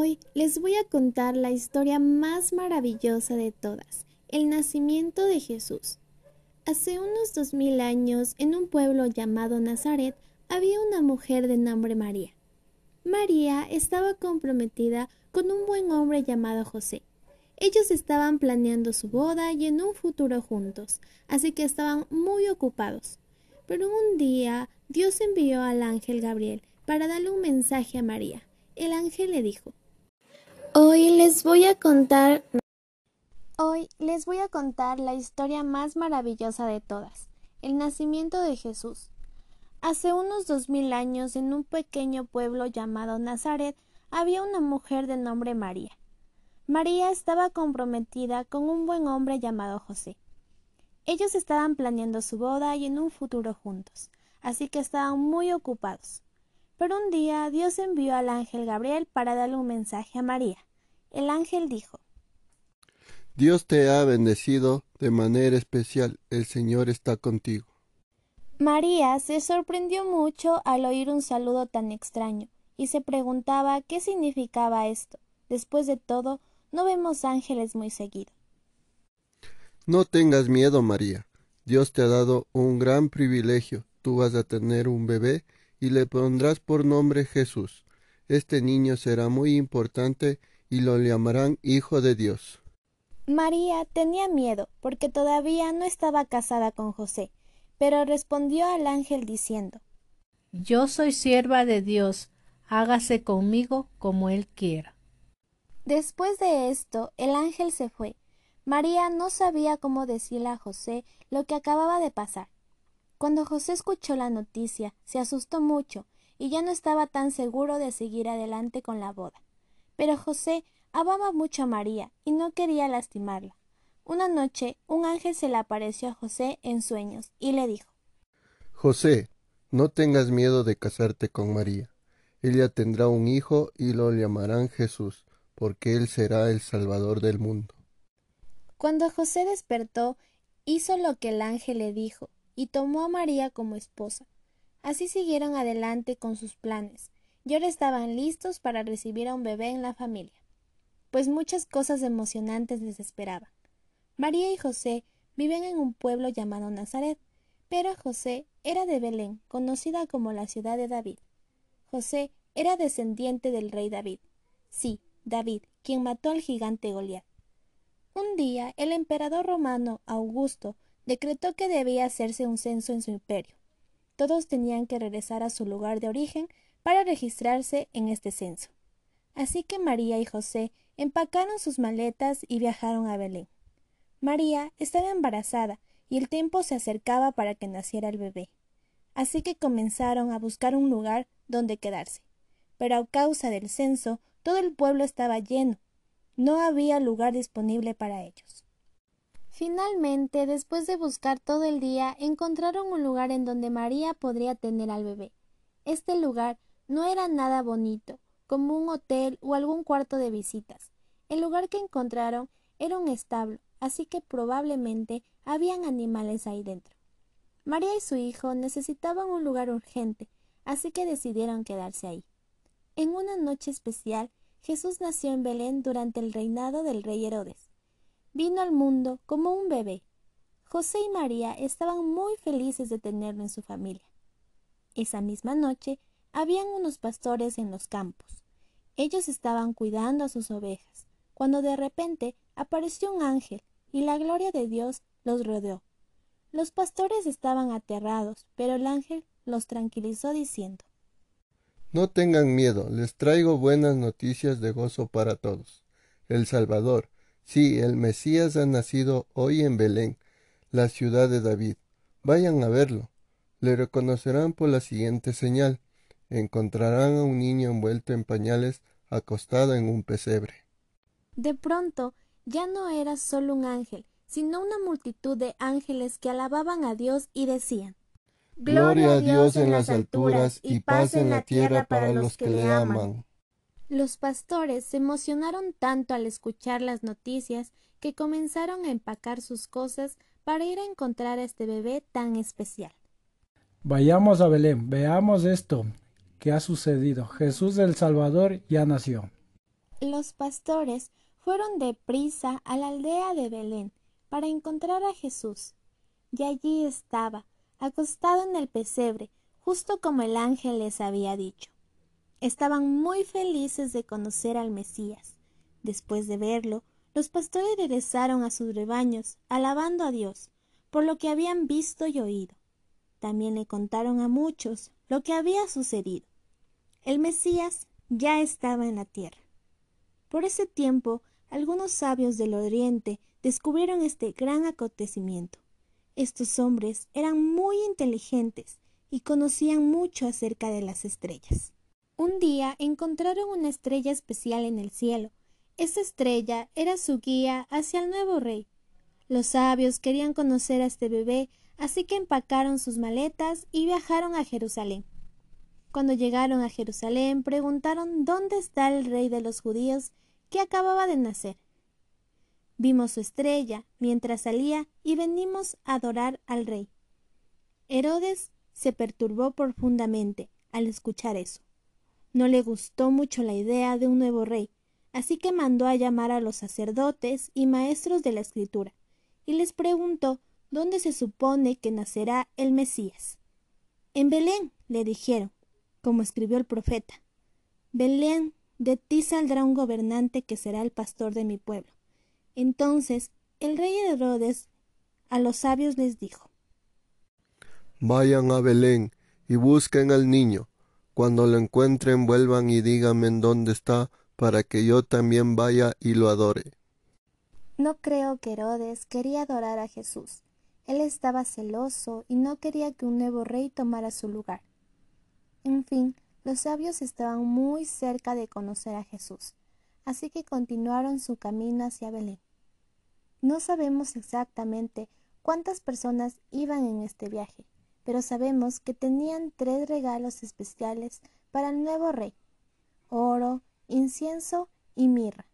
Hoy les voy a contar la historia más maravillosa de todas, el nacimiento de Jesús. Hace unos dos mil años, en un pueblo llamado Nazaret, había una mujer de nombre María. María estaba comprometida con un buen hombre llamado José. Ellos estaban planeando su boda y en un futuro juntos, así que estaban muy ocupados. Pero un día Dios envió al ángel Gabriel para darle un mensaje a María. El ángel le dijo, Hoy les voy a contar Hoy les voy a contar la historia más maravillosa de todas, el nacimiento de Jesús. Hace unos dos mil años, en un pequeño pueblo llamado Nazaret, había una mujer de nombre María. María estaba comprometida con un buen hombre llamado José. Ellos estaban planeando su boda y en un futuro juntos, así que estaban muy ocupados. Pero un día Dios envió al ángel Gabriel para darle un mensaje a María. El ángel dijo Dios te ha bendecido de manera especial, el Señor está contigo. María se sorprendió mucho al oír un saludo tan extraño y se preguntaba qué significaba esto. Después de todo, no vemos ángeles muy seguido. No tengas miedo, María. Dios te ha dado un gran privilegio. Tú vas a tener un bebé y le pondrás por nombre Jesús. Este niño será muy importante y lo llamarán Hijo de Dios. María tenía miedo porque todavía no estaba casada con José, pero respondió al ángel diciendo Yo soy sierva de Dios, hágase conmigo como él quiera. Después de esto, el ángel se fue. María no sabía cómo decirle a José lo que acababa de pasar. Cuando José escuchó la noticia, se asustó mucho y ya no estaba tan seguro de seguir adelante con la boda. Pero José Amaba mucho a María y no quería lastimarla. Una noche un ángel se le apareció a José en sueños y le dijo José, no tengas miedo de casarte con María. Ella tendrá un hijo y lo llamarán Jesús, porque él será el Salvador del mundo. Cuando José despertó, hizo lo que el ángel le dijo y tomó a María como esposa. Así siguieron adelante con sus planes, y ahora estaban listos para recibir a un bebé en la familia pues muchas cosas emocionantes les esperaban. María y José viven en un pueblo llamado Nazaret, pero José era de Belén, conocida como la ciudad de David. José era descendiente del rey David. Sí, David, quien mató al gigante Goliat. Un día el emperador romano Augusto decretó que debía hacerse un censo en su imperio. Todos tenían que regresar a su lugar de origen para registrarse en este censo. Así que María y José empacaron sus maletas y viajaron a Belén. María estaba embarazada y el tiempo se acercaba para que naciera el bebé. Así que comenzaron a buscar un lugar donde quedarse. Pero a causa del censo, todo el pueblo estaba lleno. No había lugar disponible para ellos. Finalmente, después de buscar todo el día, encontraron un lugar en donde María podría tener al bebé. Este lugar no era nada bonito, como un hotel o algún cuarto de visitas. El lugar que encontraron era un establo, así que probablemente habían animales ahí dentro. María y su hijo necesitaban un lugar urgente, así que decidieron quedarse ahí. En una noche especial, Jesús nació en Belén durante el reinado del rey Herodes. Vino al mundo como un bebé. José y María estaban muy felices de tenerlo en su familia. Esa misma noche habían unos pastores en los campos. Ellos estaban cuidando a sus ovejas, cuando de repente apareció un ángel y la gloria de Dios los rodeó. Los pastores estaban aterrados, pero el ángel los tranquilizó diciendo No tengan miedo, les traigo buenas noticias de gozo para todos. El Salvador, sí, el Mesías ha nacido hoy en Belén, la ciudad de David. Vayan a verlo. Le reconocerán por la siguiente señal encontrarán a un niño envuelto en pañales acostado en un pesebre. De pronto ya no era solo un ángel, sino una multitud de ángeles que alababan a Dios y decían Gloria a Dios en las alturas y paz en la tierra para los que le aman. Los pastores se emocionaron tanto al escuchar las noticias que comenzaron a empacar sus cosas para ir a encontrar a este bebé tan especial. Vayamos a Belén, veamos esto. ¿Qué ha sucedido? Jesús el Salvador ya nació. Los pastores fueron de prisa a la aldea de Belén para encontrar a Jesús. Y allí estaba, acostado en el pesebre, justo como el ángel les había dicho. Estaban muy felices de conocer al Mesías. Después de verlo, los pastores regresaron a sus rebaños, alabando a Dios por lo que habían visto y oído. También le contaron a muchos lo que había sucedido. El Mesías ya estaba en la tierra. Por ese tiempo, algunos sabios del Oriente descubrieron este gran acontecimiento. Estos hombres eran muy inteligentes y conocían mucho acerca de las estrellas. Un día encontraron una estrella especial en el cielo. Esa estrella era su guía hacia el nuevo rey. Los sabios querían conocer a este bebé, así que empacaron sus maletas y viajaron a Jerusalén. Cuando llegaron a Jerusalén, preguntaron dónde está el rey de los judíos que acababa de nacer. Vimos su estrella mientras salía y venimos a adorar al rey. Herodes se perturbó profundamente al escuchar eso. No le gustó mucho la idea de un nuevo rey, así que mandó a llamar a los sacerdotes y maestros de la escritura, y les preguntó dónde se supone que nacerá el Mesías. En Belén, le dijeron, como escribió el profeta. Belén, de ti saldrá un gobernante que será el pastor de mi pueblo. Entonces el rey Herodes a los sabios les dijo Vayan a Belén y busquen al niño. Cuando lo encuentren vuelvan y díganme en dónde está, para que yo también vaya y lo adore. No creo que Herodes quería adorar a Jesús. Él estaba celoso y no quería que un nuevo rey tomara su lugar. En fin, los sabios estaban muy cerca de conocer a Jesús, así que continuaron su camino hacia Belén. No sabemos exactamente cuántas personas iban en este viaje, pero sabemos que tenían tres regalos especiales para el nuevo rey oro, incienso y mirra.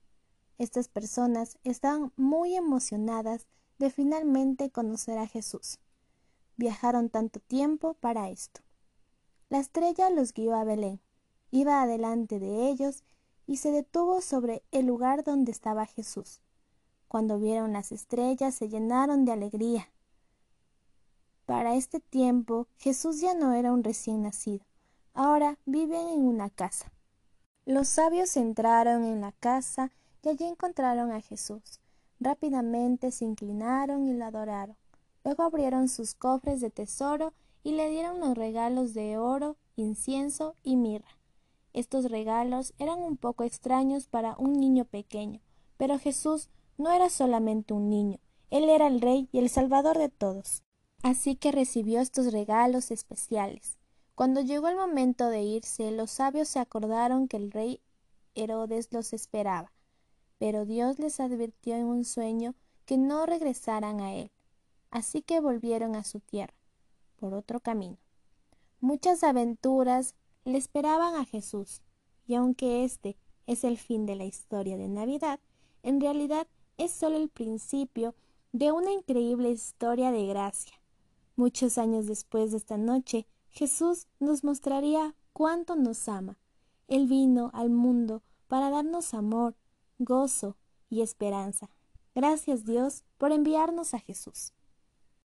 Estas personas estaban muy emocionadas de finalmente conocer a Jesús. Viajaron tanto tiempo para esto. La estrella los guió a Belén, iba adelante de ellos y se detuvo sobre el lugar donde estaba Jesús. Cuando vieron las estrellas se llenaron de alegría. Para este tiempo Jesús ya no era un recién nacido, ahora viven en una casa. Los sabios entraron en la casa y allí encontraron a Jesús. Rápidamente se inclinaron y lo adoraron. Luego abrieron sus cofres de tesoro y le dieron los regalos de oro, incienso y mirra. Estos regalos eran un poco extraños para un niño pequeño, pero Jesús no era solamente un niño, él era el rey y el salvador de todos. Así que recibió estos regalos especiales. Cuando llegó el momento de irse, los sabios se acordaron que el rey Herodes los esperaba pero Dios les advirtió en un sueño que no regresaran a él. Así que volvieron a su tierra, por otro camino. Muchas aventuras le esperaban a Jesús, y aunque este es el fin de la historia de Navidad, en realidad es solo el principio de una increíble historia de gracia. Muchos años después de esta noche, Jesús nos mostraría cuánto nos ama. Él vino al mundo para darnos amor, gozo y esperanza. Gracias Dios por enviarnos a Jesús.